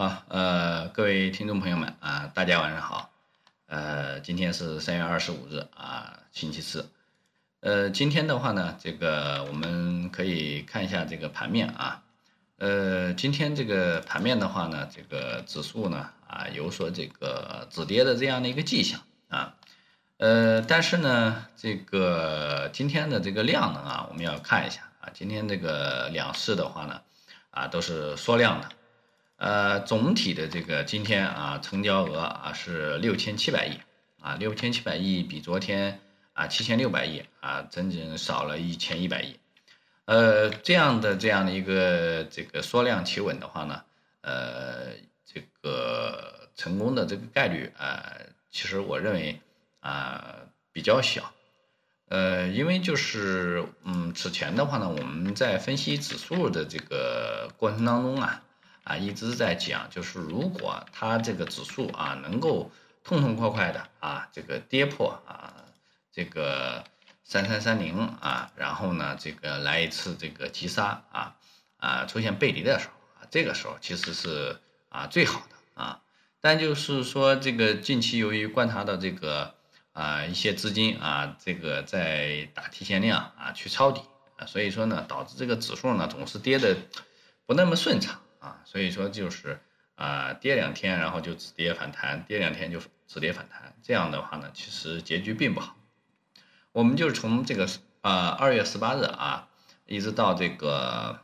啊，呃，各位听众朋友们啊，大家晚上好。呃，今天是三月二十五日啊，星期四。呃，今天的话呢，这个我们可以看一下这个盘面啊。呃，今天这个盘面的话呢，这个指数呢啊有所这个止跌的这样的一个迹象啊。呃，但是呢，这个今天的这个量能啊，我们要看一下啊，今天这个两市的话呢啊都是缩量的。呃，总体的这个今天啊，成交额啊是六千七百亿啊，六千七百亿比昨天啊七千六百亿啊，整整少了一千一百亿。呃，这样的这样的一个这个缩量企稳的话呢，呃，这个成功的这个概率啊，其实我认为啊比较小。呃，因为就是嗯，此前的话呢，我们在分析指数的这个过程当中啊。啊，一直在讲，就是如果它这个指数啊能够痛痛快快的啊这个跌破啊这个三三三零啊，然后呢这个来一次这个急杀啊啊出现背离的时候啊，这个时候其实是啊最好的啊，但就是说这个近期由于观察到这个啊一些资金啊这个在打提前量啊去抄底啊，所以说呢导致这个指数呢总是跌的不那么顺畅。啊，所以说就是啊，跌两天，然后就止跌反弹，跌两天就止跌反弹，这样的话呢，其实结局并不好。我们就是从这个啊二月十八日啊，一直到这个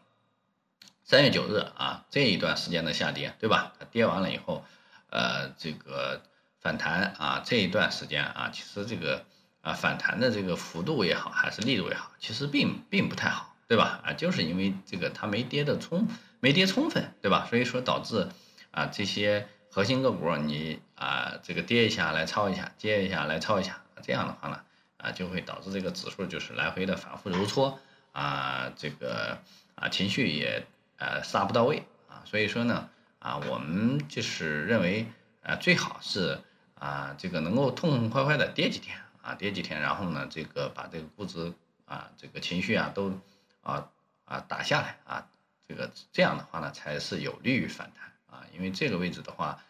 三月九日啊这一段时间的下跌，对吧？它跌完了以后，呃，这个反弹啊这一段时间啊，其实这个啊反弹的这个幅度也好，还是力度也好，其实并并不太好，对吧？啊，就是因为这个它没跌的充。没跌充分，对吧？所以说导致啊这些核心个股你啊这个跌一下来抄一下，跌一下来抄一下，这样的话呢啊就会导致这个指数就是来回的反复揉搓啊这个啊情绪也呃杀不到位啊，所以说呢啊我们就是认为啊最好是啊这个能够痛痛快快的跌几天啊跌几天，然后呢这个把这个估值啊这个情绪啊都啊啊打下来啊。这个这样的话呢，才是有利于反弹啊，因为这个位置的话，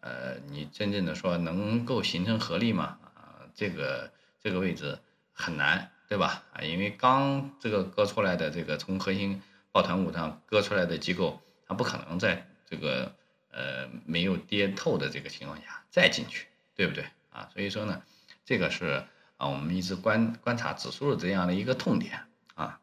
呃，你真正的说能够形成合力吗？啊，这个这个位置很难，对吧？啊，因为刚这个割出来的这个从核心抱团股上割出来的机构，它不可能在这个呃没有跌透的这个情况下再进去，对不对？啊，所以说呢，这个是啊我们一直观观察指数的这样的一个痛点啊。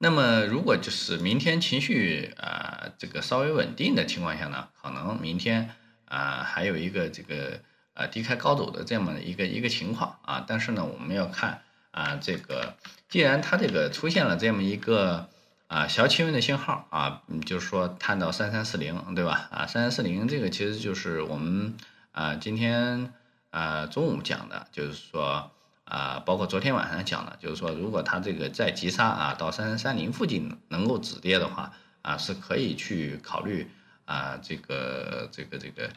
那么，如果就是明天情绪啊这个稍微稳定的情况下呢，可能明天啊还有一个这个啊低开高走的这么一个一个情况啊。但是呢，我们要看啊这个，既然它这个出现了这么一个啊小企稳的信号啊，就是说探到三三四零，对吧？啊三三四零这个其实就是我们啊今天啊中午讲的，就是说。啊，包括昨天晚上讲的，就是说，如果它这个再急杀啊，到三三三零附近能够止跌的话，啊，是可以去考虑啊，这个这个这个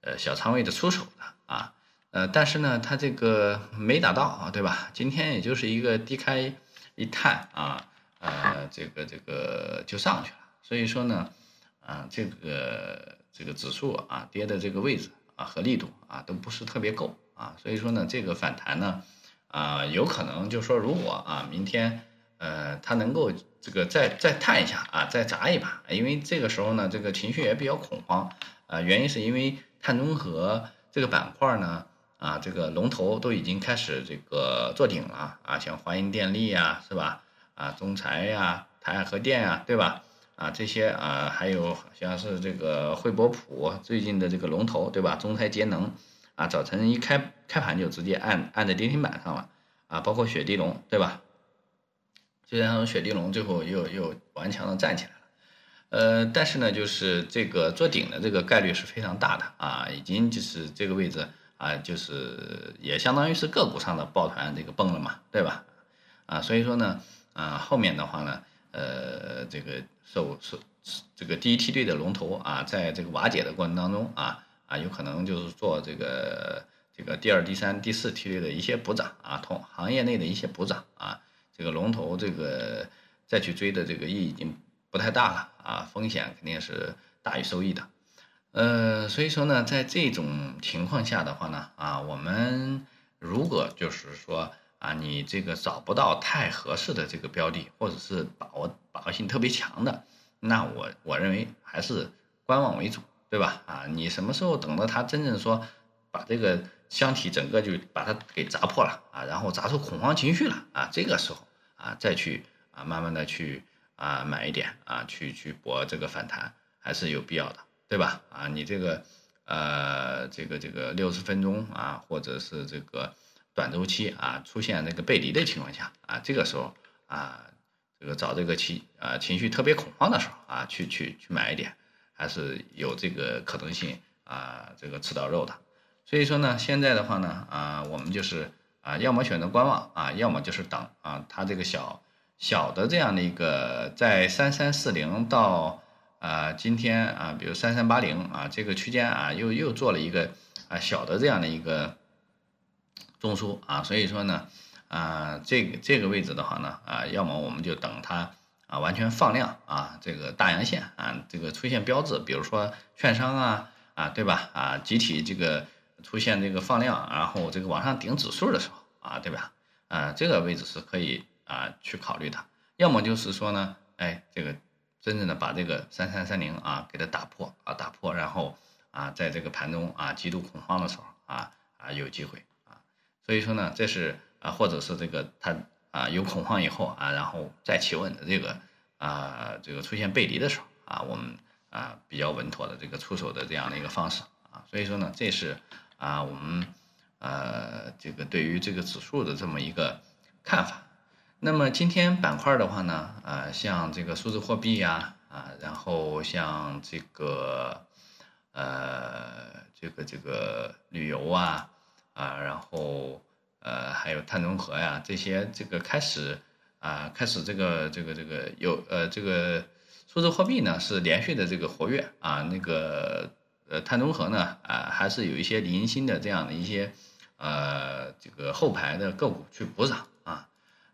呃小仓位的出手的啊，呃，但是呢，它这个没达到啊，对吧？今天也就是一个低开一探啊，呃，这个这个就上去了，所以说呢，啊，这个这个指数啊跌的这个位置啊和力度啊都不是特别够啊，所以说呢，这个反弹呢。啊，有可能就说，如果啊，明天，呃，它能够这个再再探一下啊，再砸一把，因为这个时候呢，这个情绪也比较恐慌，啊，原因是因为碳中和这个板块呢，啊，这个龙头都已经开始这个做顶了，啊，像华银电力呀，是吧？啊，中材呀，台海核电呀，对吧？啊，这些啊，还有像是这个惠博普最近的这个龙头，对吧？中材节能。啊，早晨一开开盘就直接按按在跌停板上了，啊，包括雪地龙，对吧？虽然说雪地龙最后又又顽强的站起来了，呃，但是呢，就是这个做顶的这个概率是非常大的啊，已经就是这个位置啊，就是也相当于是个股上的抱团这个崩了嘛，对吧？啊，所以说呢，啊，后面的话呢，呃，这个受受这个第一梯队的龙头啊，在这个瓦解的过程当中啊。啊，有可能就是做这个这个第二、第三、第四梯队的一些补涨啊，同行业内的一些补涨啊，这个龙头这个再去追的这个意义已经不太大了啊，风险肯定是大于收益的。呃，所以说呢，在这种情况下的话呢，啊，我们如果就是说啊，你这个找不到太合适的这个标的，或者是把握把握性特别强的，那我我认为还是观望为主，对吧？啊，你什么时候等到它真正说把这个箱体整个就把它给砸破了啊，然后砸出恐慌情绪了啊，这个时候啊，再去啊慢慢的去啊买一点啊，去去博这个反弹，还是有必要的。对吧？啊，你这个，呃，这个这个六十分钟啊，或者是这个短周期啊，出现那个背离的情况下啊，这个时候啊，这个找这个情啊情绪特别恐慌的时候啊，去去去买一点，还是有这个可能性啊，这个吃到肉的。所以说呢，现在的话呢，啊，我们就是啊，要么选择观望啊，要么就是等啊，它这个小小的这样的一个在三三四零到。啊，今天啊，比如三三八零啊，这个区间啊，又又做了一个啊小的这样的一个中枢啊，所以说呢，啊，这个这个位置的话呢，啊，要么我们就等它啊完全放量啊，这个大阳线啊，这个出现标志，比如说券商啊啊，对吧？啊，集体这个出现这个放量，然后这个往上顶指数的时候啊，对吧？啊，这个位置是可以啊去考虑的。要么就是说呢，哎，这个。真正的把这个三三三零啊给它打破啊打破，然后啊在这个盘中啊极度恐慌的时候啊啊有机会啊，所以说呢这是啊或者是这个它啊有恐慌以后啊然后再企稳的这个啊这个出现背离的时候啊我们啊比较稳妥的这个出手的这样的一个方式啊，所以说呢这是啊我们呃这个对于这个指数的这么一个看法。那么今天板块的话呢，啊，像这个数字货币呀，啊，然后像这个，呃，这个这个旅游啊，啊，然后呃，还有碳中和呀，这些这个开始啊，开始这个这个这个有呃，这个数字货币呢是连续的这个活跃啊，那个呃，碳中和呢啊，还是有一些零星的这样的一些呃，这个后排的个股去补涨啊。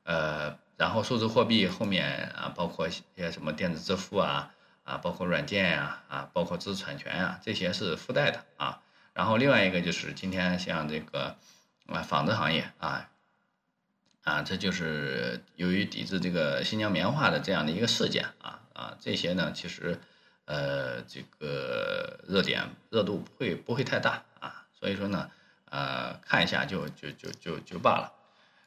呃，然后数字货币后面啊，包括一些什么电子支付啊，啊，包括软件呀，啊，包括知识产权呀，这些是附带的啊。然后另外一个就是今天像这个啊纺织行业啊，啊，这就是由于抵制这个新疆棉花的这样的一个事件啊啊，这些呢其实呃这个热点热度不会不会太大啊，所以说呢呃看一下就就就就就罢了。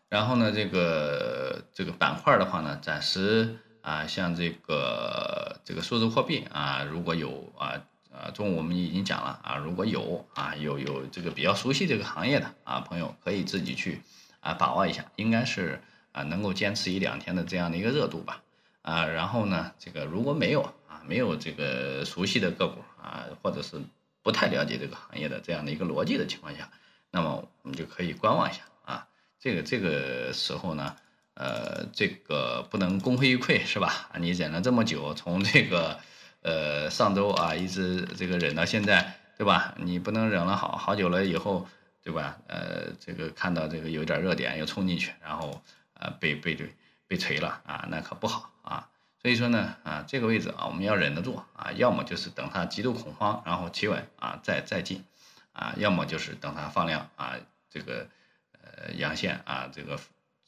然后呢，这个这个板块的话呢，暂时啊，像这个这个数字货币啊，如果有啊啊，中午我们已经讲了啊，如果有啊有有这个比较熟悉这个行业的啊朋友，可以自己去啊把握一下，应该是啊能够坚持一两天的这样的一个热度吧啊。然后呢，这个如果没有啊没有这个熟悉的个股啊，或者是不太了解这个行业的这样的一个逻辑的情况下，那么我们就可以观望一下啊。这个这个时候呢，呃，这个不能功亏一篑是吧？你忍了这么久，从这个呃上周啊一直这个忍到现在，对吧？你不能忍了好好久了以后，对吧？呃，这个看到这个有点热点又冲进去，然后呃被被被被锤了啊，那可不好啊。所以说呢，啊这个位置啊我们要忍得住啊，要么就是等它极度恐慌然后企稳啊再再进，啊，要么就是等它放量啊这个。呃，阳线啊，这个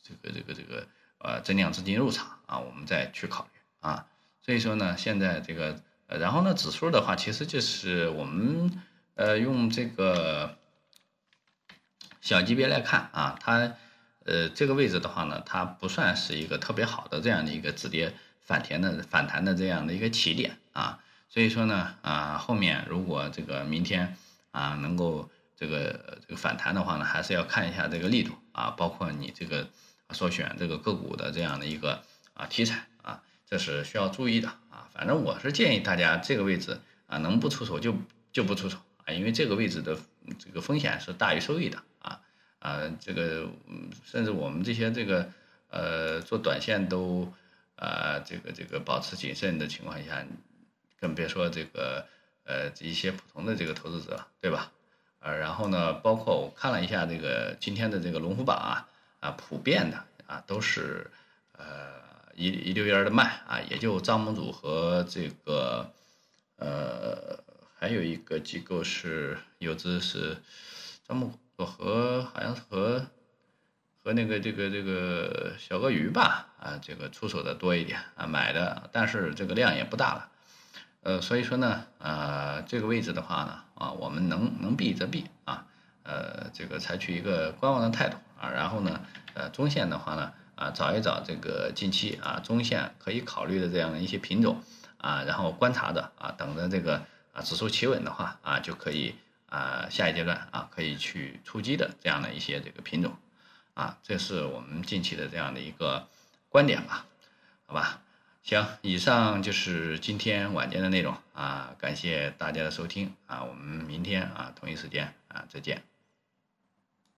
这个这个这个呃，增量资金入场啊，我们再去考虑啊。所以说呢，现在这个，然后呢，指数的话，其实就是我们呃用这个小级别来看啊，它呃这个位置的话呢，它不算是一个特别好的这样的一个止跌反弹的反弹的这样的一个起点啊。所以说呢，啊后面如果这个明天啊能够。这个这个反弹的话呢，还是要看一下这个力度啊，包括你这个所选这个个股的这样的一个啊题材啊，这是需要注意的。反正我是建议大家这个位置啊，能不出手就就不出手啊，因为这个位置的这个风险是大于收益的啊啊，这个甚至我们这些这个呃做短线都啊这个这个保持谨慎的情况下，更别说这个呃一些普通的这个投资者，对吧？呃，然后呢，包括我看了一下这个今天的这个龙虎榜啊，啊，普遍的啊都是呃一一溜烟的卖啊，也就张盟主和这个呃，还有一个机构是游资是张盟主和好像和和那个这个这个小鳄鱼吧啊，这个出手的多一点啊，买的，但是这个量也不大了。呃，所以说呢，呃，这个位置的话呢，啊，我们能能避则避啊，呃，这个采取一个观望的态度啊，然后呢，呃，中线的话呢，啊，找一找这个近期啊中线可以考虑的这样的一些品种啊，然后观察着啊，等着这个啊指数企稳的话啊，就可以啊下一阶段啊可以去出击的这样的一些这个品种啊，这是我们近期的这样的一个观点吧，好吧。行，以上就是今天晚间的内容啊，感谢大家的收听啊，我们明天啊同一时间啊再见。